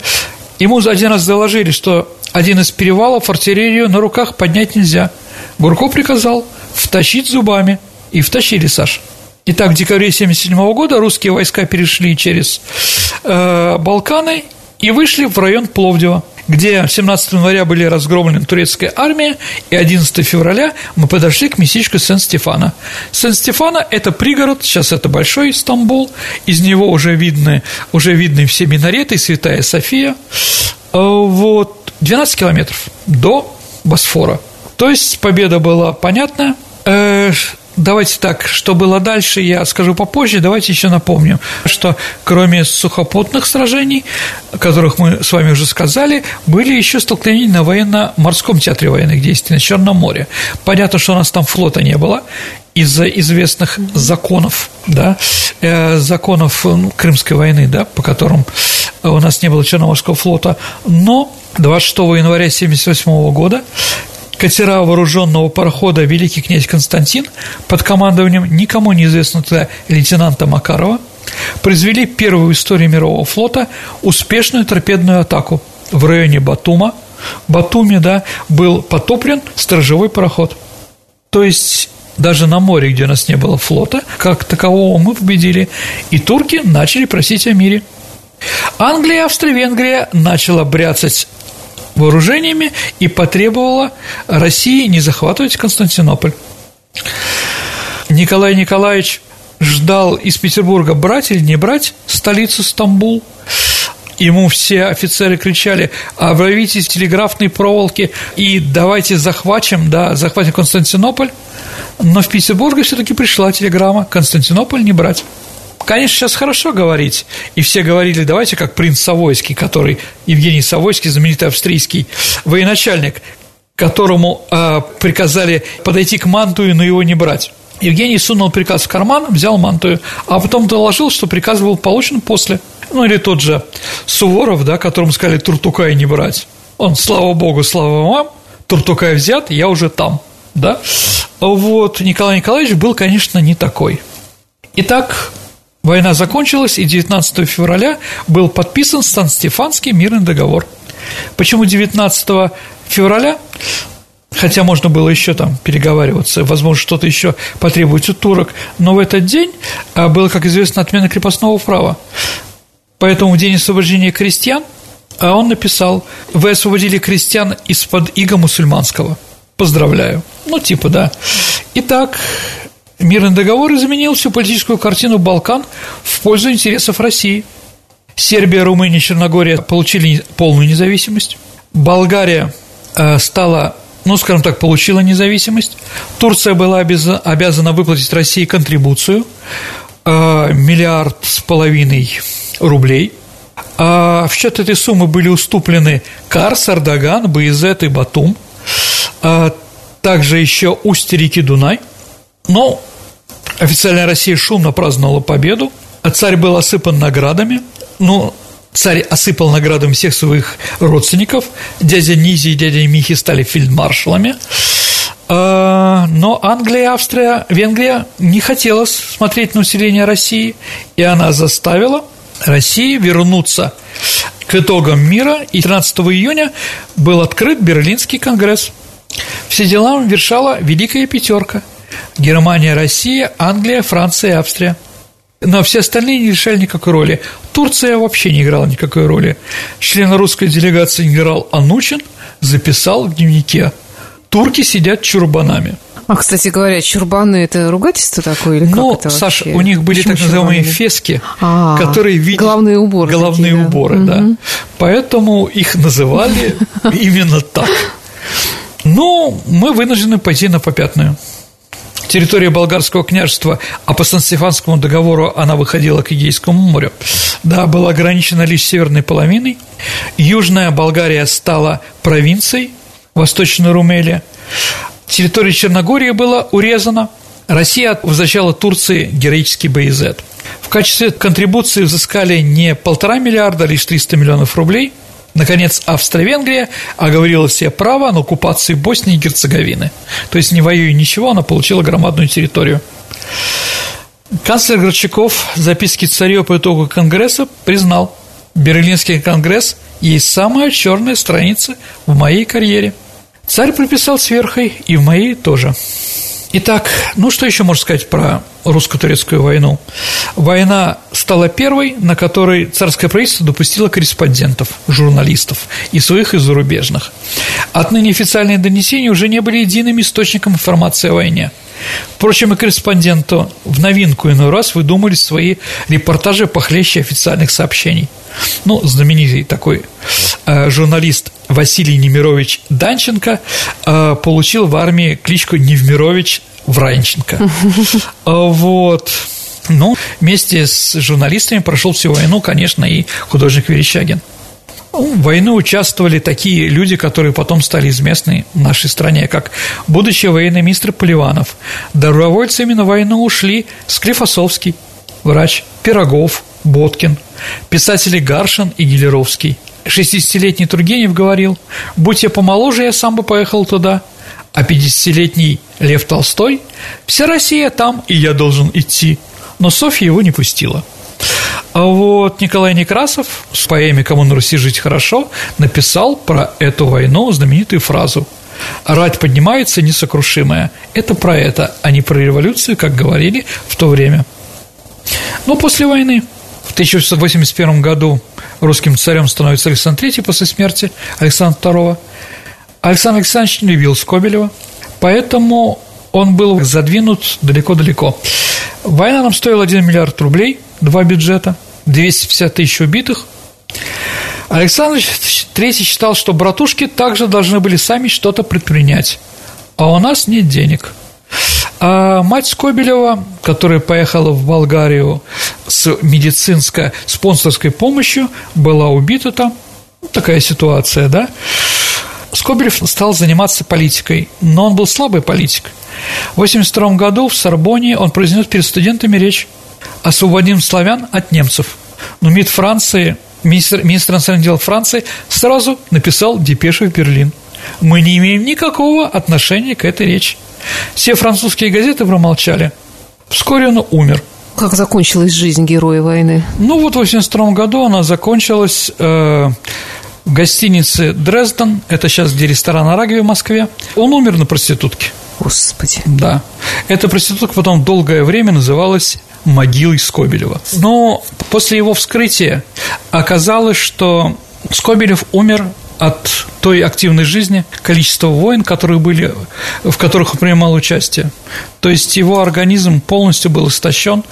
Ему один раз доложили, что один из перевалов артиллерию на руках поднять нельзя. Гурков приказал втащить зубами. И втащили, Саш. Итак, в декабре 1977 года русские войска перешли через э, Балканы и вышли в район Пловдива где 17 января были разгромлены турецкая армия, и 11 февраля мы подошли к местечку Сен-Стефана. Сен-Стефана – это пригород, сейчас это большой Стамбул, из него уже видны, уже видны все минареты, Святая София. Э, вот, 12 километров до Босфора. То есть победа была понятная. Э, Давайте так, что было дальше, я скажу попозже. Давайте еще напомню, что кроме сухопутных сражений, о которых мы с вами уже сказали, были еще столкновения на военно-морском театре военных действий на Черном море. Понятно, что у нас там флота не было, из-за известных законов, да, э, законов Крымской войны, да, по которым у нас не было Черноморского флота, но 26 января 1978 года Катера вооруженного парохода «Великий князь Константин» под командованием никому неизвестного лейтенанта Макарова произвели первую в истории мирового флота успешную торпедную атаку в районе Батума. В Батуме, да, был потоплен сторожевой пароход. То есть даже на море, где у нас не было флота, как такового мы победили, и турки начали просить о мире. Англия и Австро-Венгрия начала бряцать вооружениями и потребовала России не захватывать Константинополь. Николай Николаевич ждал из Петербурга брать или не брать столицу Стамбул. Ему все офицеры кричали, обравитесь телеграфной проволоки и давайте захватим, да, захватим Константинополь. Но в Петербурге все-таки пришла телеграмма Константинополь не брать. Конечно, сейчас хорошо говорить, и все говорили, давайте как принц Савойский, который, Евгений Савойский, знаменитый австрийский военачальник, которому э, приказали подойти к Мантую, но его не брать. Евгений сунул приказ в карман, взял мантую, а потом доложил, что приказ был получен после. Ну, или тот же Суворов, да, которому сказали Туртукай не брать. Он, слава богу, слава вам, Туртукай взят, я уже там. да? Вот Николай Николаевич был, конечно, не такой. Итак, война закончилась, и 19 февраля был подписан Сан-Стефанский мирный договор. Почему 19 февраля? Хотя можно было еще там переговариваться, возможно, что-то еще потребуется турок, но в этот день а, было, как известно, отмена крепостного права. Поэтому в день освобождения крестьян а он написал «Вы освободили крестьян из-под иго мусульманского». Поздравляю. Ну, типа, да. Итак, мирный договор изменил всю политическую картину Балкан в пользу интересов России. Сербия, Румыния, Черногория получили полную независимость. Болгария э, стала ну, скажем так, получила независимость. Турция была обязана выплатить России контрибуцию э, миллиард с половиной рублей. А в счет этой суммы были уступлены Кар, Сардаган, Баизет и Батум, а также еще устье реки Дунай. Но официальная Россия шумно праздновала победу, а царь был осыпан наградами. Ну, Царь осыпал наградами всех своих родственников. Дядя Низи и дядя Михи стали фельдмаршалами. А, но Англия, Австрия, Венгрия не хотела смотреть на население России, и она заставила Россию вернуться к итогам мира, и 13 июня был открыт Берлинский конгресс. Все дела вершала Великая Пятерка – Германия, Россия, Англия, Франция и Австрия – но все остальные не решали никакой роли. Турция вообще не играла никакой роли. Член русской делегации генерал Анучин записал в дневнике «Турки сидят чурбанами». А, кстати говоря, чурбаны – это ругательство такое или ну, как это Саша, у них были Почему так называемые чурбаны? фески, а, которые видели… Головные уборы. Головные такие, уборы, да. да. Поэтому их называли <laughs> именно так. Но мы вынуждены пойти на попятную территория болгарского княжества, а по Сан-Стефанскому договору она выходила к Егейскому морю, да, была ограничена лишь северной половиной. Южная Болгария стала провинцией, Восточная Румелия. Территория Черногории была урезана. Россия возвращала Турции героический Боязет. В качестве контрибуции взыскали не полтора миллиарда, а лишь 300 миллионов рублей – Наконец, Австро-Венгрия оговорила все права на оккупацию Боснии и Герцеговины. То есть, не воюя ничего, она получила громадную территорию. Канцлер Горчаков в записке царю по итогу Конгресса признал, Берлинский конгресс есть самая черная страница в моей карьере. Царь прописал сверхой и в моей тоже. Итак, ну что еще можно сказать про русско-турецкую войну? Война стала первой, на которой царское правительство допустило корреспондентов, журналистов, и своих, и зарубежных. Отныне официальные донесения уже не были единым источником информации о войне. Впрочем, и корреспонденту в новинку иной раз выдумали свои репортажи похлеще официальных сообщений. Ну, знаменитый такой э, журналист Василий Немирович Данченко э, получил в армии кличку Невмирович Вранченко. <laughs> Вот. Ну, вместе с журналистами прошел всю войну, конечно, и художник Верещагин. В войну участвовали такие люди, которые потом стали известны в нашей стране, как будущий военный министр Поливанов. Добровольцами на войну ушли Склифосовский, врач, Пирогов, Боткин, писатели Гаршин и Гелеровский. 60-летний Тургенев говорил, «Будь я помоложе, я сам бы поехал туда». А 50-летний Лев Толстой «Вся Россия там, и я должен идти». Но Софья его не пустила. А вот Николай Некрасов в поэме «Кому на Руси жить хорошо» написал про эту войну знаменитую фразу «Рать поднимается несокрушимая». Это про это, а не про революцию, как говорили в то время. Но после войны в 1681 году русским царем становится Александр III после смерти Александра II. Александр Александрович не любил Скобелева, поэтому он был задвинут далеко-далеко. Война нам стоила 1 миллиард рублей, два бюджета, 250 тысяч убитых. Александр III считал, что братушки также должны были сами что-то предпринять, а у нас нет денег – а мать Скобелева, которая поехала в Болгарию с медицинской спонсорской помощью, была убита там. Такая ситуация, да? Скобелев стал заниматься политикой, но он был слабый политик. В 1982 году в Сорбоне он произнес перед студентами речь «Освободим славян от немцев». Но МИД Франции, министр, министр иностранных дел Франции сразу написал депешу в Берлин – Мы не имеем никакого отношения к этой речи. Все французские газеты промолчали. Вскоре он умер. Как закончилась жизнь героя войны? Ну вот в 82 году она закончилась э, в гостинице Дрезден, это сейчас где ресторан Араги в Москве. Он умер на проститутке. Господи. Да. Эта проститутка потом долгое время называлась могилой Скобелева. Но после его вскрытия оказалось, что Скобелев умер от той активной жизни, количества войн, которые были, в которых он принимал участие. То есть его организм полностью был истощен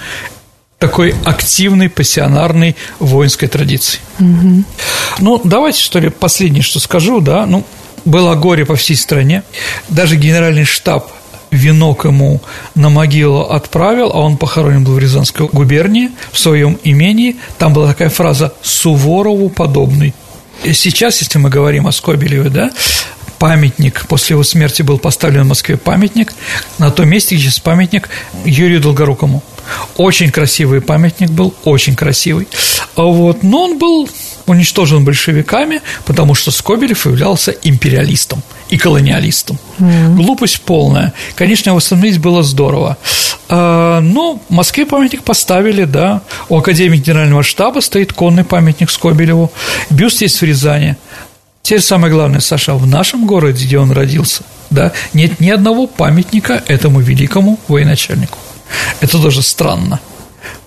такой активной, пассионарной воинской традиции. Угу. Ну, давайте, что ли, последнее, что скажу, да, ну, было горе по всей стране, даже генеральный штаб венок ему на могилу отправил, а он похоронен был в Рязанской губернии, в своем имении. Там была такая фраза «Суворову подобный». Сейчас, если мы говорим о Скобелеве, да, памятник, после его смерти был поставлен в Москве памятник на том месте, сейчас памятник Юрию Долгорукому. Очень красивый памятник был, очень красивый. А вот, но он был уничтожен большевиками, потому что Скобелев являлся империалистом и колониалистом. Mm-hmm. Глупость полная. Конечно, восстановить было здорово. А, но в Москве памятник поставили, да. У Академии Генерального штаба стоит конный памятник Скобелеву. Бюст есть в Рязани. Теперь самое главное, Саша, в нашем городе, где он родился, да, нет ни одного памятника этому великому военачальнику. Это тоже странно.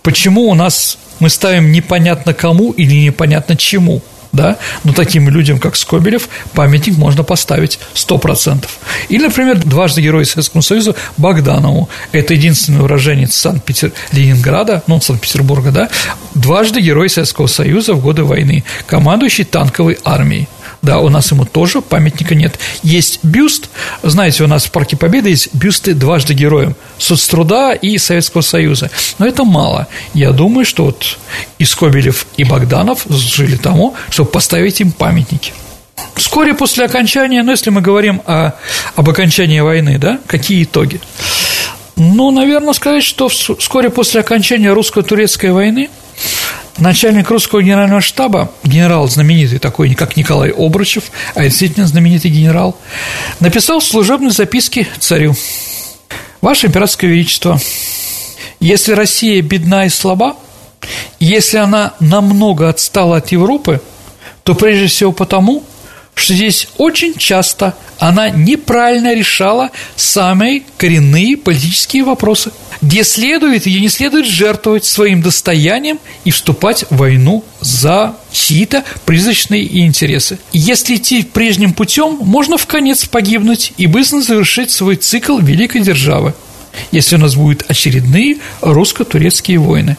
Почему у нас мы ставим непонятно кому или непонятно чему – да, но таким людям, как Скобелев, памятник можно поставить 100%. Или, например, дважды Герой Советского Союза Богданову, это единственный уроженец Санкт-Петербурга, ну, Санкт-Петербурга, да, дважды Герой Советского Союза в годы войны, командующий танковой армией. Да, у нас ему тоже памятника нет. Есть бюст, знаете, у нас в Парке Победы есть бюсты дважды героям соцтруда и Советского Союза. Но это мало. Я думаю, что вот и Скобелев, и Богданов жили тому, чтобы поставить им памятники. Вскоре после окончания, ну, если мы говорим о, об окончании войны, да, какие итоги? Ну, наверное, сказать, что вскоре после окончания русско-турецкой войны начальник русского генерального штаба, генерал знаменитый такой, как Николай Обручев, а действительно знаменитый генерал, написал служебные записки царю. «Ваше императорское величество, если Россия бедна и слаба, если она намного отстала от Европы, то прежде всего потому, что здесь очень часто она неправильно решала самые коренные политические вопросы, где следует или не следует жертвовать своим достоянием и вступать в войну за чьи-то призрачные интересы. Если идти прежним путем, можно в конец погибнуть и быстро завершить свой цикл великой державы если у нас будут очередные русско-турецкие войны.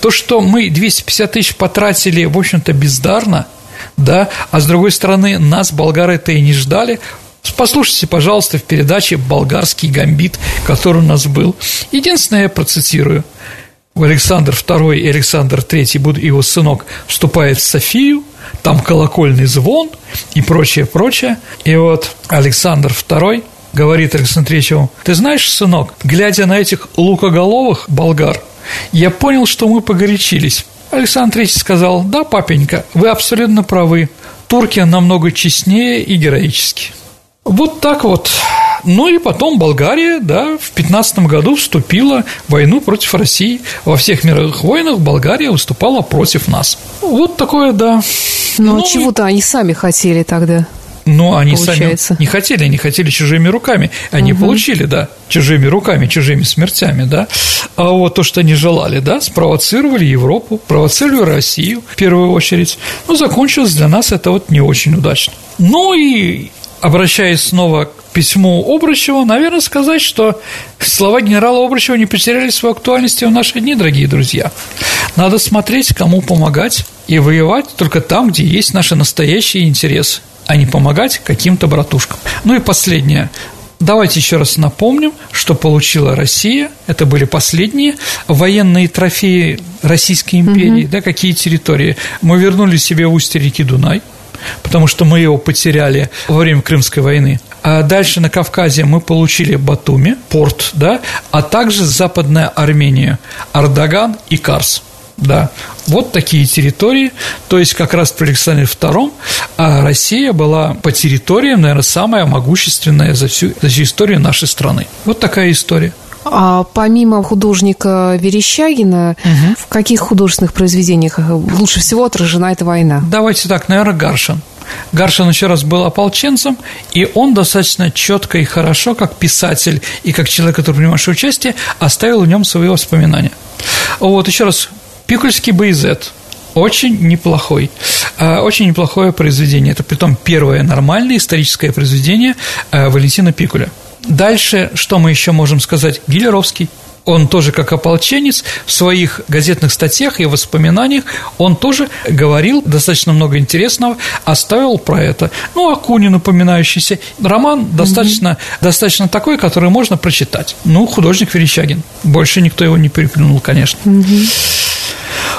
То, что мы 250 тысяч потратили, в общем-то, бездарно – да, а с другой стороны, нас болгары-то и не ждали, Послушайте, пожалуйста, в передаче «Болгарский гамбит», который у нас был. Единственное, я процитирую. Александр II и Александр III, его сынок, вступает в Софию, там колокольный звон и прочее, прочее. И вот Александр II говорит Александру Третьему, ты знаешь, сынок, глядя на этих лукоголовых болгар, я понял, что мы погорячились. Александр III сказал, да, папенька, вы абсолютно правы, турки намного честнее и героически. Вот так вот. Ну и потом Болгария, да, в 15 году вступила в войну против России. Во всех мировых войнах Болгария выступала против нас. Вот такое, да. Но ну, ну чего-то и... они сами хотели тогда. Но они получается. сами не хотели, они хотели чужими руками. Они угу. получили, да, чужими руками, чужими смертями, да. А вот то, что они желали, да, спровоцировали Европу, провоцировали Россию в первую очередь. Но закончилось для нас это вот не очень удачно. Ну и обращаясь снова к письму Обручева, наверное, сказать, что слова генерала Обручева не потеряли свою актуальность в наши дни, дорогие друзья. Надо смотреть, кому помогать и воевать только там, где есть наши настоящие интересы а не помогать каким-то братушкам. Ну и последнее. Давайте еще раз напомним, что получила Россия. Это были последние военные трофеи Российской империи. Угу. Да, какие территории? Мы вернули себе устье реки Дунай, потому что мы его потеряли во время Крымской войны. А дальше на Кавказе мы получили Батуми, порт, да, а также Западная Армения, Ардаган и Карс. Да, вот такие территории, то есть как раз при Александре II а Россия была по территориям, наверное, самая могущественная за всю, за всю историю нашей страны. Вот такая история. А помимо художника Верещагина, угу. в каких художественных произведениях лучше всего отражена эта война? Давайте так, наверное, Гаршин. Гаршин еще раз был ополченцем, и он достаточно четко и хорошо, как писатель и как человек, который принимавший участие, оставил в нем свои воспоминания. Вот, еще раз, Пикульский Боязет, очень неплохой, а, очень неплохое произведение. Это притом первое нормальное историческое произведение а, Валентина Пикуля. Дальше, что мы еще можем сказать? Гилеровский. Он тоже как ополченец в своих газетных статьях и воспоминаниях он тоже говорил достаточно много интересного, оставил про это. Ну, Акунин упоминающийся. Роман достаточно, угу. достаточно такой, который можно прочитать. Ну, художник Верещагин. Больше никто его не переплюнул, конечно. Угу.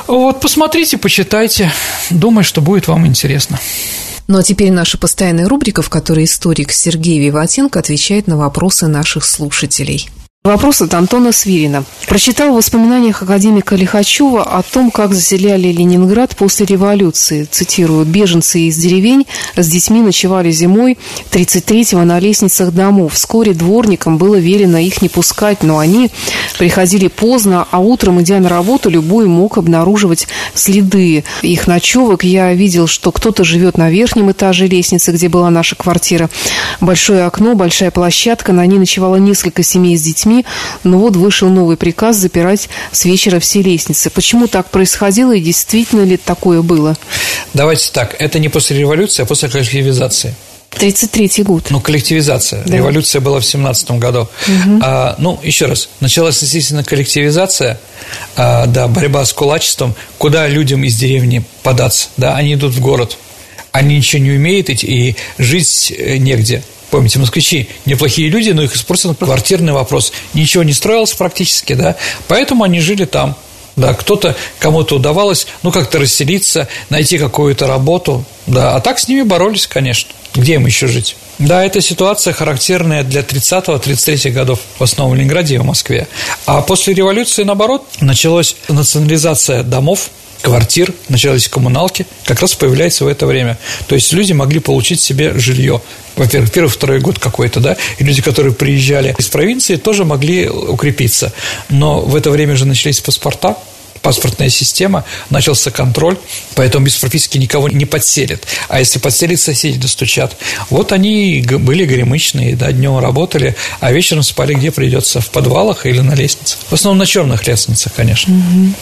Вот, посмотрите, почитайте. Думаю, что будет вам интересно. Ну а теперь наша постоянная рубрика, в которой историк Сергей Виватенко отвечает на вопросы наших слушателей. Вопрос от Антона Свирина. Прочитал в воспоминаниях академика Лихачева о том, как заселяли Ленинград после революции. Цитирую. «Беженцы из деревень с детьми ночевали зимой 33-го на лестницах домов. Вскоре дворникам было велено их не пускать, но они приходили поздно, а утром, идя на работу, любой мог обнаруживать следы их ночевок. Я видел, что кто-то живет на верхнем этаже лестницы, где была наша квартира. Большое окно, большая площадка, на ней ночевало несколько семей с детьми детьми, но вот вышел новый приказ запирать с вечера все лестницы. Почему так происходило и действительно ли такое было? Давайте так, это не после революции, а после коллективизации. 33-й год. Ну, коллективизация. Да. Революция была в 17 году. Угу. А, ну, еще раз, началась, естественно, коллективизация, а, да, борьба с кулачеством, куда людям из деревни податься, да, они идут в город, они ничего не умеют и жить э, негде. Помните, москвичи неплохие люди, но их испортил квартирный вопрос. Ничего не строилось практически, да, поэтому они жили там. Да, кто-то, кому-то удавалось, ну, как-то расселиться, найти какую-то работу, да, а так с ними боролись, конечно. Где им еще жить? Да, эта ситуация характерная для 30-33 годов, в основном в Ленинграде и в Москве. А после революции, наоборот, началась национализация домов, квартир, начались коммуналки, как раз появляется в это время. То есть люди могли получить себе жилье. Во-первых, первый, второй год какой-то, да, и люди, которые приезжали из провинции, тоже могли укрепиться. Но в это время же начались паспорта, паспортная система, начался контроль, поэтому без прописки никого не подселят. А если подселят, соседи достучат. Вот они были горемычные, да, днем работали, а вечером спали где придется, в подвалах или на лестницах. В основном на черных лестницах, конечно. Угу.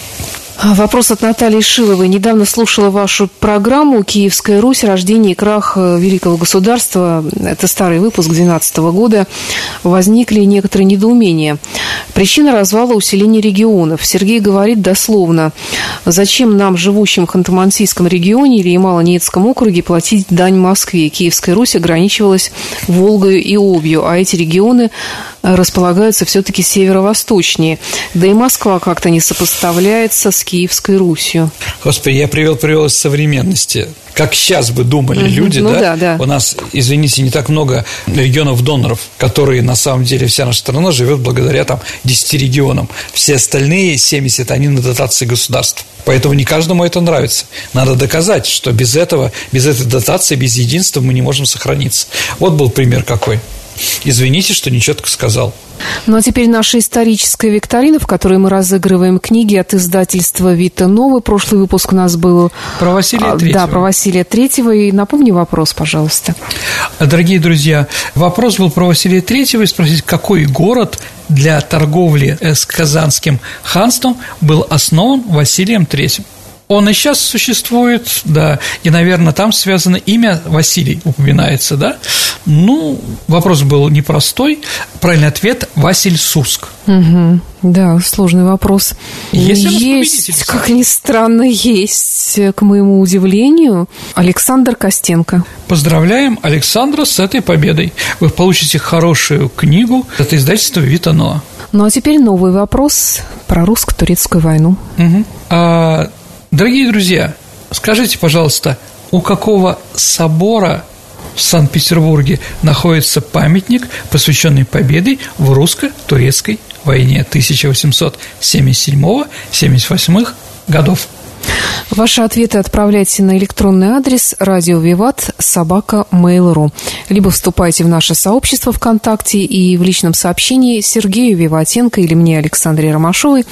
А, вопрос от Натальи Шиловой. Недавно слушала вашу программу «Киевская Русь. Рождение и крах э, великого государства». Это старый выпуск 2012 года. Возникли некоторые недоумения. Причина развала – усиления регионов. Сергей говорит дословно. Зачем нам, живущим в Ханты-Мансийском регионе или Ямало-Ненецком округе, платить дань Москве? Киевская Русь ограничивалась Волгою и Обью, а эти регионы располагаются все-таки северо-восточнее. Да и Москва как-то не сопоставляется с Киевской Русью. Господи, я привел, привел из современности. Как сейчас бы думали угу. люди, ну, да? да? Да, У нас, извините, не так много регионов-доноров, которые на самом деле вся наша страна живет благодаря там 10 регионам. Все остальные 70, они на дотации государства. Поэтому не каждому это нравится. Надо доказать, что без этого, без этой дотации, без единства мы не можем сохраниться. Вот был пример какой. Извините, что нечетко сказал. Ну а теперь наша историческая викторина, в которой мы разыгрываем книги от издательства Вита Новый. Прошлый выпуск у нас был... Про Василия Третьего. Да, про Василия Третьего. И напомни вопрос, пожалуйста. Дорогие друзья, вопрос был про Василия Третьего и спросить, какой город для торговли с Казанским ханством был основан Василием Третьим. Он и сейчас существует, да, и, наверное, там связано имя Василий упоминается, да. Ну, вопрос был непростой. Правильный ответ – Василь Сурск. Угу. Да, сложный вопрос. Есть, есть как ни странно, есть, к моему удивлению, Александр Костенко. Поздравляем Александра с этой победой. Вы получите хорошую книгу от издательства Витано. Ну, а теперь новый вопрос про русско-турецкую войну. Угу. А Дорогие друзья, скажите, пожалуйста, у какого собора в Санкт-Петербурге находится памятник, посвященный победе в русско-турецкой войне 1877-78 годов. Ваши ответы отправляйте на электронный адрес радио Виват собака Mail.ru либо вступайте в наше сообщество ВКонтакте и в личном сообщении Сергею Виватенко или мне, Александре Ромашовой,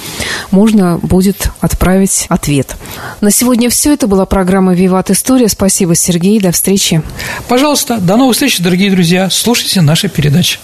можно будет отправить ответ. На сегодня все. Это была программа «Виват История». Спасибо, Сергей. До встречи. Пожалуйста, до новых встреч, дорогие друзья. Слушайте наши передачи.